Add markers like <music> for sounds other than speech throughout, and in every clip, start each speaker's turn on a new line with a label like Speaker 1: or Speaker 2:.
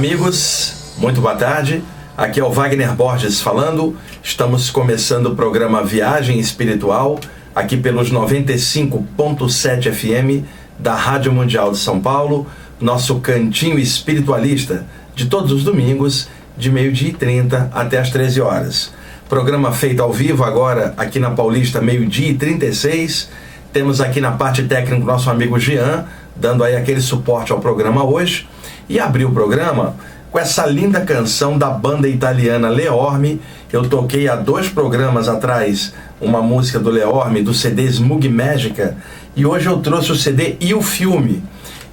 Speaker 1: amigos, muito boa tarde. Aqui é o Wagner Borges falando. Estamos começando o programa Viagem Espiritual, aqui pelos 95.7 FM da Rádio Mundial de São Paulo, nosso cantinho espiritualista de todos os domingos, de meio-dia e 30 até as 13 horas. Programa feito ao vivo agora aqui na Paulista, meio-dia e 36. Temos aqui na parte técnica o nosso amigo Jean, dando aí aquele suporte ao programa hoje. E abri o programa com essa linda canção da banda italiana Leorme. Eu toquei há dois programas atrás uma música do Leorme, do CD Smug Mágica, e hoje eu trouxe o CD e o filme.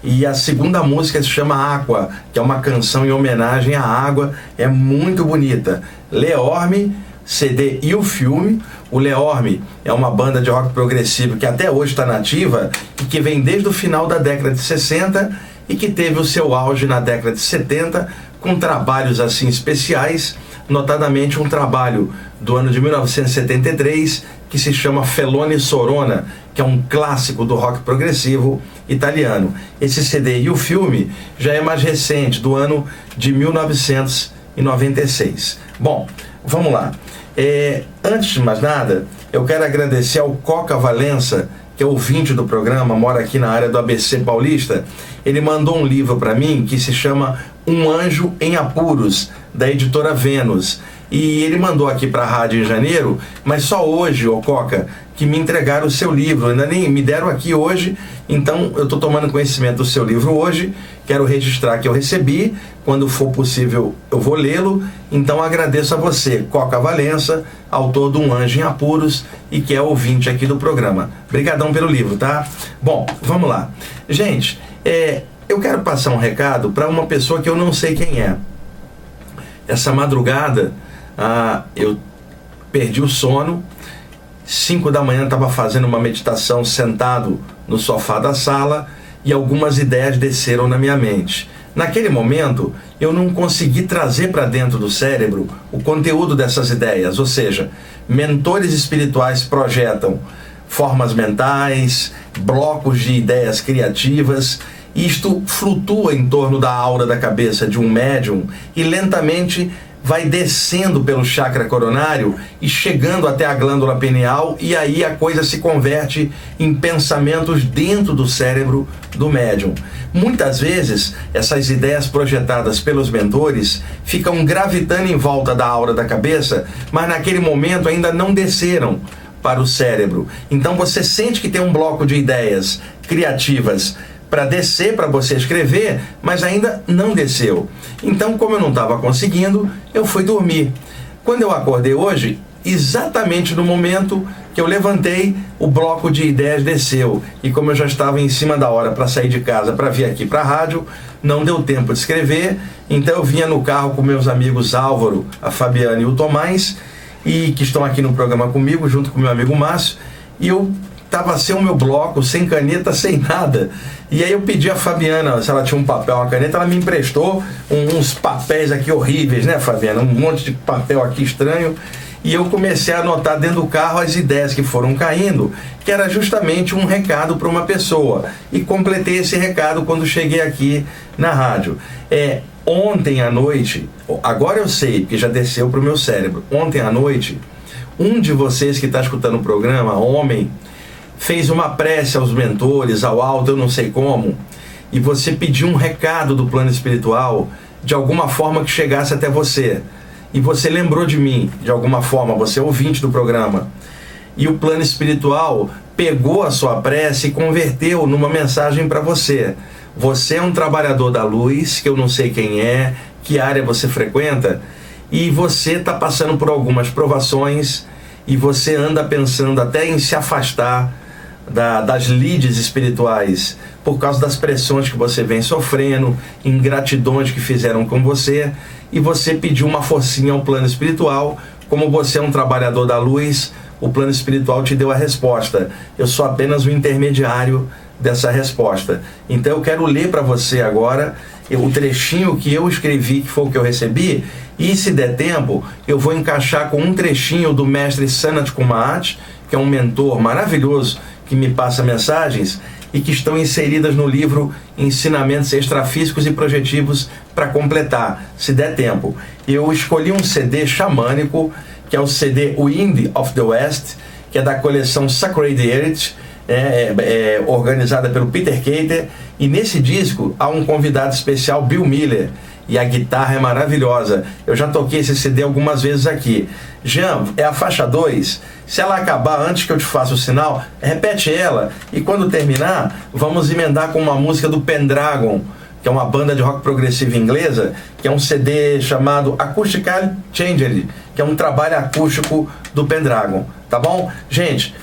Speaker 1: E a segunda música se chama Aqua, que é uma canção em homenagem à água, é muito bonita. Leorme, CD e o filme. O Leorme é uma banda de rock progressivo que até hoje está nativa e que vem desde o final da década de 60 e que teve o seu auge na década de 70 com trabalhos assim especiais, notadamente um trabalho do ano de 1973 que se chama Felone Sorona, que é um clássico do rock progressivo italiano. Esse CD e o filme já é mais recente, do ano de 1996. Bom, vamos lá. É, antes de mais nada, eu quero agradecer ao Coca Valença que é ouvinte do programa, mora aqui na área do ABC Paulista, ele mandou um livro para mim que se chama Um Anjo em Apuros, da editora Vênus. E ele mandou aqui para a rádio em janeiro, mas só hoje, ô Coca, que me entregaram o seu livro. Ainda nem me deram aqui hoje, então eu estou tomando conhecimento do seu livro hoje. Quero registrar que eu recebi. Quando for possível, eu vou lê-lo. Então agradeço a você, Coca Valença, autor de Um Anjo em Apuros e que é ouvinte aqui do programa. Obrigadão pelo livro, tá? Bom, vamos lá. Gente, é, eu quero passar um recado para uma pessoa que eu não sei quem é. Essa madrugada ah, eu perdi o sono. 5 da manhã estava fazendo uma meditação sentado no sofá da sala e algumas ideias desceram na minha mente. Naquele momento, eu não consegui trazer para dentro do cérebro o conteúdo dessas ideias, ou seja, mentores espirituais projetam formas mentais, blocos de ideias criativas, isto flutua em torno da aura da cabeça de um médium e lentamente vai descendo pelo chakra coronário e chegando até a glândula pineal, e aí a coisa se converte em pensamentos dentro do cérebro do médium. Muitas vezes, essas ideias projetadas pelos mentores ficam gravitando em volta da aura da cabeça, mas naquele momento ainda não desceram para o cérebro. Então você sente que tem um bloco de ideias criativas para descer para você escrever, mas ainda não desceu. Então, como eu não estava conseguindo, eu fui dormir. Quando eu acordei hoje, exatamente no momento que eu levantei, o bloco de ideias desceu. E como eu já estava em cima da hora para sair de casa para vir aqui para a rádio, não deu tempo de escrever. Então eu vinha no carro com meus amigos Álvaro, a Fabiana e o Tomás, e que estão aqui no programa comigo, junto com meu amigo Márcio, e eu tava sem o meu bloco, sem caneta, sem nada. E aí eu pedi a Fabiana se ela tinha um papel, uma caneta, ela me emprestou uns papéis aqui horríveis, né, Fabiana? Um monte de papel aqui estranho. E eu comecei a anotar dentro do carro as ideias que foram caindo, que era justamente um recado para uma pessoa. E completei esse recado quando cheguei aqui na rádio. É, ontem à noite, agora eu sei, porque já desceu para o meu cérebro. Ontem à noite, um de vocês que está escutando o programa, homem, fez uma prece aos mentores, ao alto, eu não sei como, e você pediu um recado do plano espiritual de alguma forma que chegasse até você. E você lembrou de mim, de alguma forma, você é ouvinte do programa. E o plano espiritual pegou a sua prece e converteu numa mensagem para você. Você é um trabalhador da luz, que eu não sei quem é, que área você frequenta, e você está passando por algumas provações e você anda pensando até em se afastar da, das leads espirituais por causa das pressões que você vem sofrendo, ingratidões que fizeram com você, e você pediu uma forcinha ao plano espiritual. Como você é um trabalhador da luz, o plano espiritual te deu a resposta. Eu sou apenas o intermediário dessa resposta. Então eu quero ler para você agora o trechinho que eu escrevi, que foi o que eu recebi, e se der tempo, eu vou encaixar com um trechinho do mestre Sanat Kumaat, que é um mentor maravilhoso que me passa mensagens e que estão inseridas no livro Ensinamentos Extrafísicos e Projetivos para completar, se der tempo. Eu escolhi um CD xamânico, que é o CD Wind of the West, que é da coleção Sacred Heritage, é, é, é, organizada pelo Peter Cater, e nesse disco há um convidado especial, Bill Miller, e a guitarra é maravilhosa. Eu já toquei esse CD algumas vezes aqui. Jean, é a faixa 2. Se ela acabar antes que eu te faça o sinal, repete ela e quando terminar, vamos emendar com uma música do Pendragon, que é uma banda de rock progressivo inglesa, que é um CD chamado Acoustical Changer, que é um trabalho acústico do Pendragon, tá bom? Gente,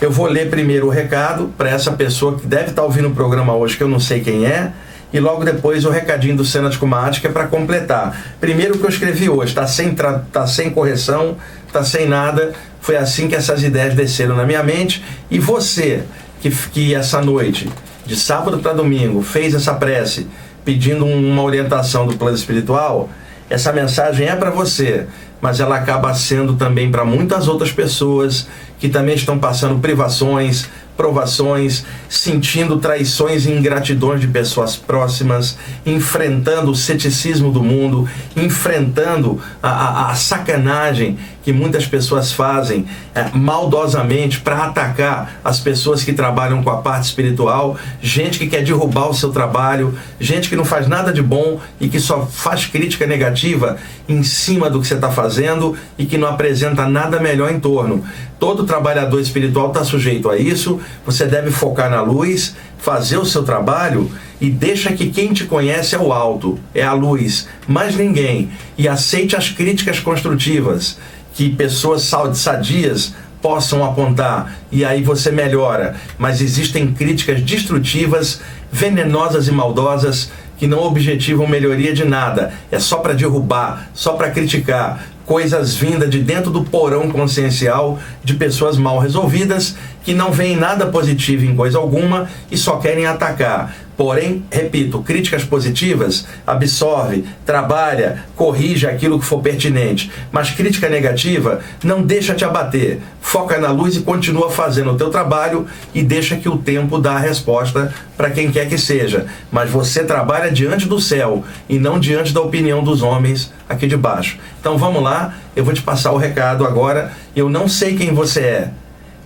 Speaker 1: eu vou ler primeiro o recado para essa pessoa que deve estar tá ouvindo o programa hoje, que eu não sei quem é e logo depois o recadinho do Cena de Comática para completar. Primeiro o que eu escrevi hoje, está sem, tá sem correção, está sem nada. Foi assim que essas ideias desceram na minha mente. E você que, que essa noite, de sábado para domingo, fez essa prece pedindo uma orientação do plano espiritual, essa mensagem é para você, mas ela acaba sendo também para muitas outras pessoas que também estão passando privações, provações, sentindo traições e ingratidões de pessoas próximas, enfrentando o ceticismo do mundo, enfrentando a, a, a sacanagem que muitas pessoas fazem é, maldosamente para atacar as pessoas que trabalham com a parte espiritual, gente que quer derrubar o seu trabalho, gente que não faz nada de bom e que só faz crítica negativa em cima do que você está fazendo e que não apresenta nada melhor em torno. Todo trabalhador espiritual está sujeito a isso. Você deve focar na luz, fazer o seu trabalho e deixa que quem te conhece é o alto, é a luz, mais ninguém. E aceite as críticas construtivas que pessoas sadias possam apontar e aí você melhora. Mas existem críticas destrutivas, venenosas e maldosas que não objetivam melhoria de nada. É só para derrubar, só para criticar coisas vindas de dentro do porão consciencial de pessoas mal resolvidas que não veem nada positivo em coisa alguma e só querem atacar. Porém, repito, críticas positivas absorve, trabalha, corrige aquilo que for pertinente. Mas crítica negativa não deixa te abater. Foca na luz e continua fazendo o teu trabalho e deixa que o tempo dá a resposta para quem quer que seja. Mas você trabalha diante do céu e não diante da opinião dos homens aqui de baixo. Então vamos lá, eu vou te passar o recado agora. Eu não sei quem você é,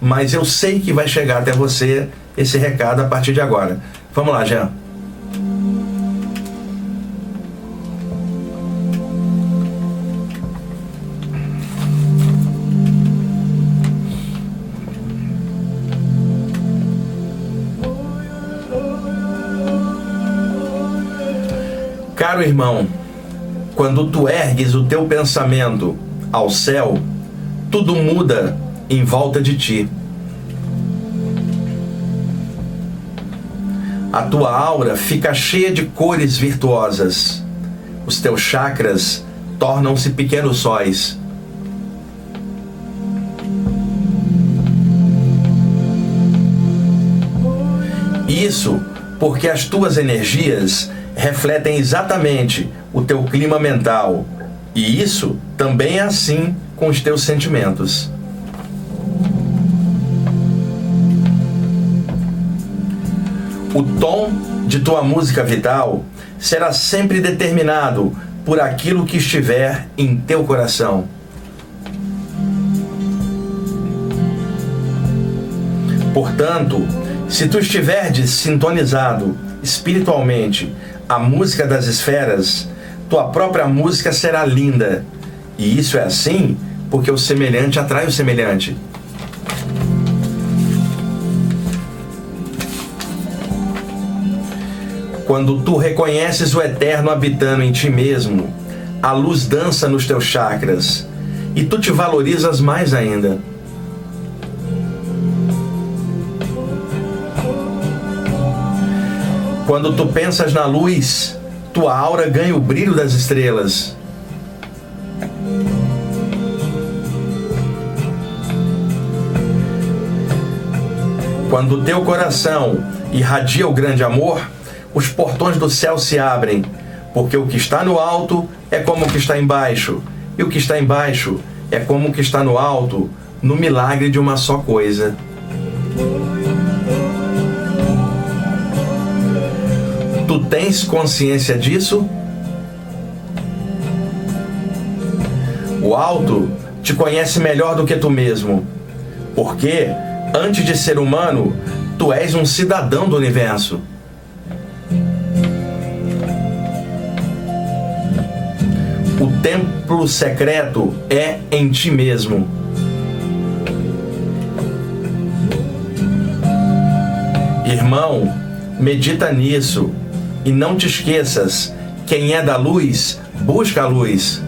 Speaker 1: mas eu sei que vai chegar até você esse recado a partir de agora. Vamos lá, Jean. Caro irmão, quando tu ergues o teu pensamento ao céu, tudo muda em volta de ti. A tua aura fica cheia de cores virtuosas. Os teus chakras tornam-se pequenos sóis. Isso porque as tuas energias refletem exatamente o teu clima mental. E isso também é assim com os teus sentimentos. O tom de tua música vital será sempre determinado por aquilo que estiver em teu coração. Portanto, se tu estiveres sintonizado espiritualmente à música das esferas, tua própria música será linda. E isso é assim porque o semelhante atrai o semelhante. Quando tu reconheces o eterno habitando em ti mesmo, a luz dança nos teus chakras e tu te valorizas mais ainda. Quando tu pensas na luz, tua aura ganha o brilho das estrelas. Quando teu coração irradia o grande amor, os portões do céu se abrem, porque o que está no alto é como o que está embaixo, e o que está embaixo é como o que está no alto, no milagre de uma só coisa. Tu tens consciência disso? O alto te conhece melhor do que tu mesmo, porque antes de ser humano, tu és um cidadão do universo. Templo secreto é em ti mesmo. Irmão, medita nisso e não te esqueças: quem é da luz, busca a luz.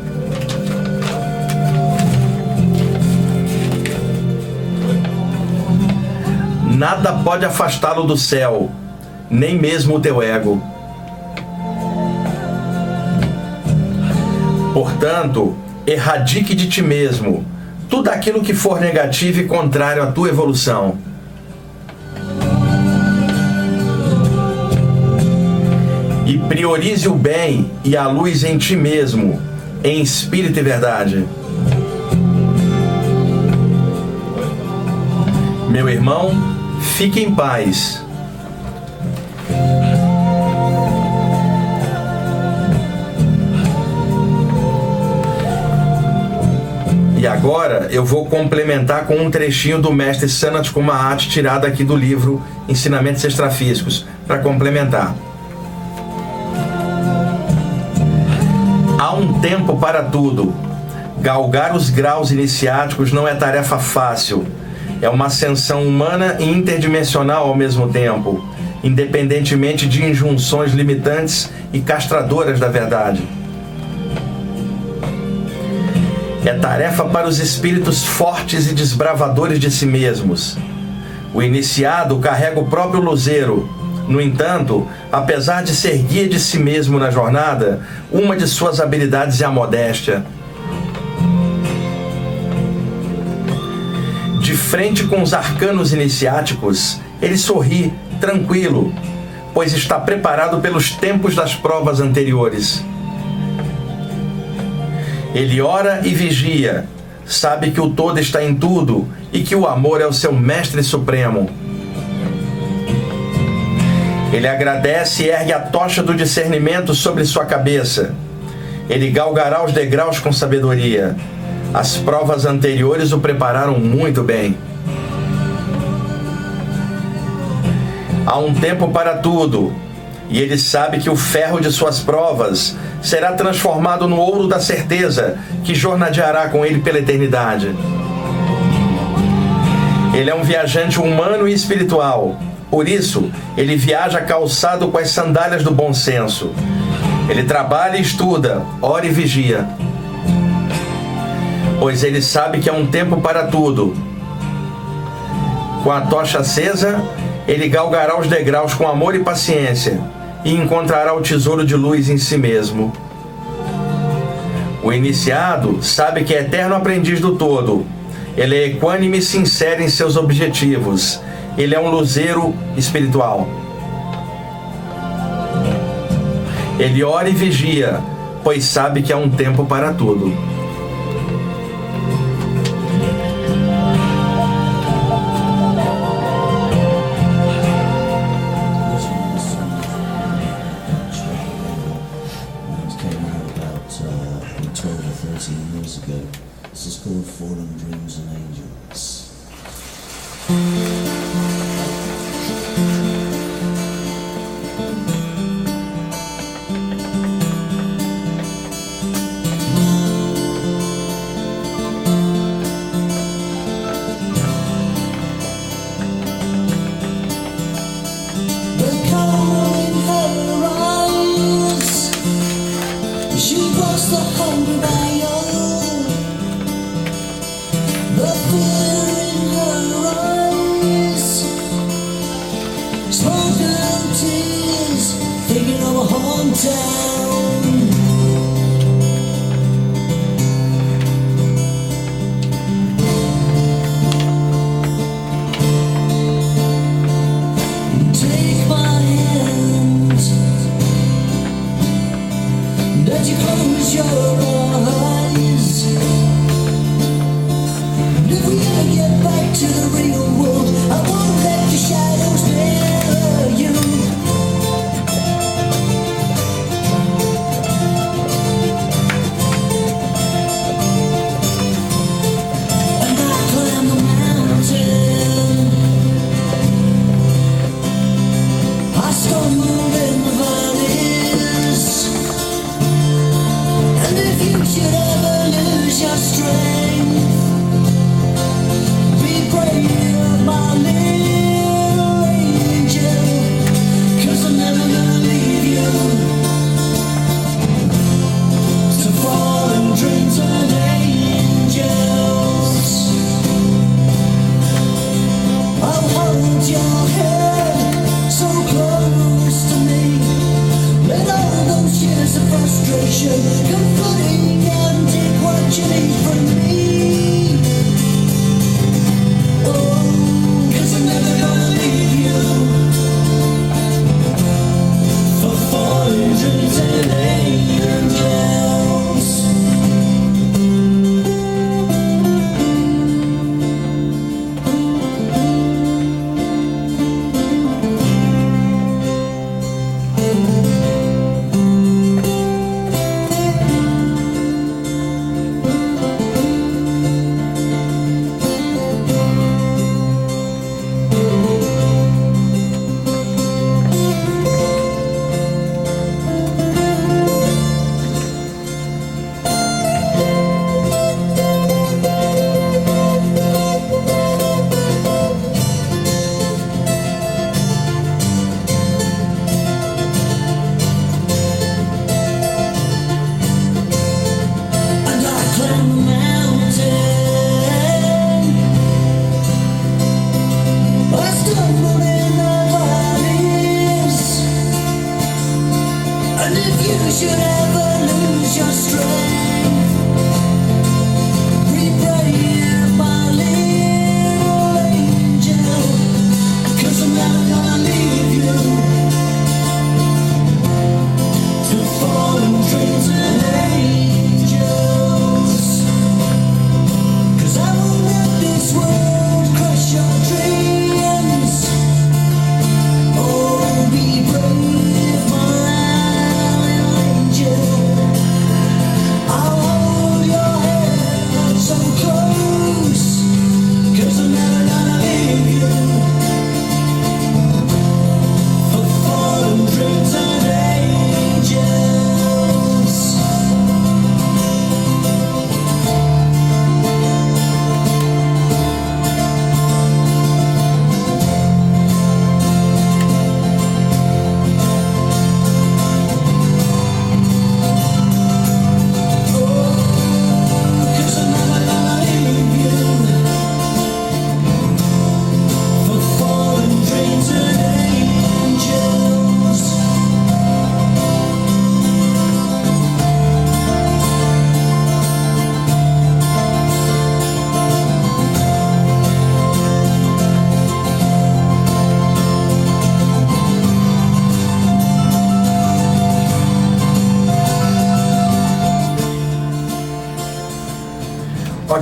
Speaker 1: Nada pode afastá-lo do céu, nem mesmo o teu ego. Portanto, erradique de ti mesmo tudo aquilo que for negativo e contrário à tua evolução. E priorize o bem e a luz em ti mesmo, em espírito e verdade. Meu irmão, Fique em paz. E agora eu vou complementar com um trechinho do mestre Sanat Kumahat tirado aqui do livro Ensinamentos Extrafísicos, para complementar. Há um tempo para tudo. Galgar os graus iniciáticos não é tarefa fácil é uma ascensão humana e interdimensional ao mesmo tempo, independentemente de injunções limitantes e castradoras da verdade. É tarefa para os espíritos fortes e desbravadores de si mesmos. O iniciado carrega o próprio luzeiro. No entanto, apesar de ser guia de si mesmo na jornada, uma de suas habilidades é a modéstia De frente com os arcanos iniciáticos, ele sorri, tranquilo, pois está preparado pelos tempos das provas anteriores. Ele ora e vigia, sabe que o todo está em tudo e que o amor é o seu mestre supremo. Ele agradece e ergue a tocha do discernimento sobre sua cabeça. Ele galgará os degraus com sabedoria as provas anteriores o prepararam muito bem. Há um tempo para tudo, e ele sabe que o ferro de suas provas será transformado no ouro da certeza que jornadeará com ele pela eternidade. Ele é um viajante humano e espiritual. Por isso, ele viaja calçado com as sandálias do bom senso. Ele trabalha e estuda, ora e vigia pois ele sabe que há um tempo para tudo. Com a tocha acesa, ele galgará os degraus com amor e paciência e encontrará o tesouro de luz em si mesmo. O iniciado sabe que é eterno aprendiz do todo. Ele é equânime e sincero em seus objetivos. Ele é um luzeiro espiritual. Ele ora e vigia, pois sabe que há um tempo para tudo. down. Frustration, comforting and take what you need.
Speaker 2: The fear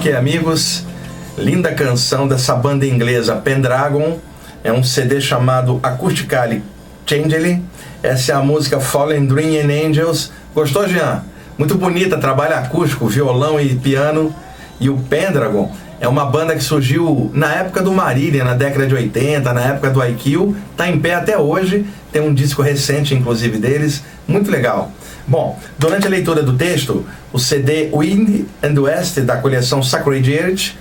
Speaker 1: Ok, amigos, linda canção dessa banda inglesa Pendragon. É um CD chamado Acoustically Changely. Essa é a música Fallen Dream and Angels. Gostou, Jean? Muito bonita, trabalho acústico, violão e piano. E o Pendragon é uma banda que surgiu na época do Marília, na década de 80, na época do IQ. Tá em pé até hoje. Tem um disco recente, inclusive, deles. Muito legal. Bom, durante a leitura do texto, o CD Wind and West da coleção Sacred Earth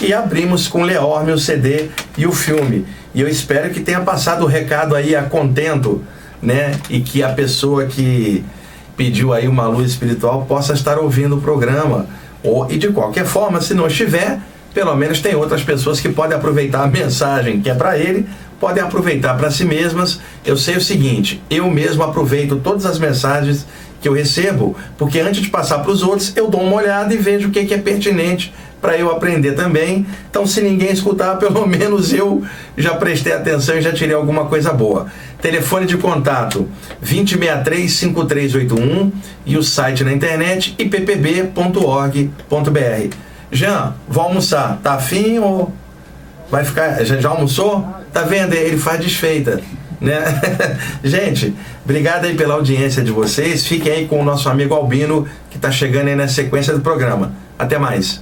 Speaker 1: e abrimos com Leorme o CD e o filme. E eu espero que tenha passado o recado aí a contento, né? E que a pessoa que pediu aí uma luz espiritual possa estar ouvindo o programa. Ou, e de qualquer forma, se não estiver, pelo menos tem outras pessoas que podem aproveitar a mensagem que é para ele podem aproveitar para si mesmas. Eu sei o seguinte: eu mesmo aproveito todas as mensagens que eu recebo, porque antes de passar para os outros, eu dou uma olhada e vejo o que, que é pertinente para eu aprender também. Então, se ninguém escutar, <laughs> pelo menos eu já prestei atenção e já tirei alguma coisa boa. Telefone de contato 2063-5381 e o site na internet ippb.org.br. Jean, vou almoçar. Tá afim ou vai ficar. Já, já almoçou? Tá vendo? Ele faz desfeita. Né? <laughs> Gente, obrigado aí pela audiência de vocês. Fiquem aí com o nosso amigo Albino, que está chegando aí na sequência do programa. Até mais.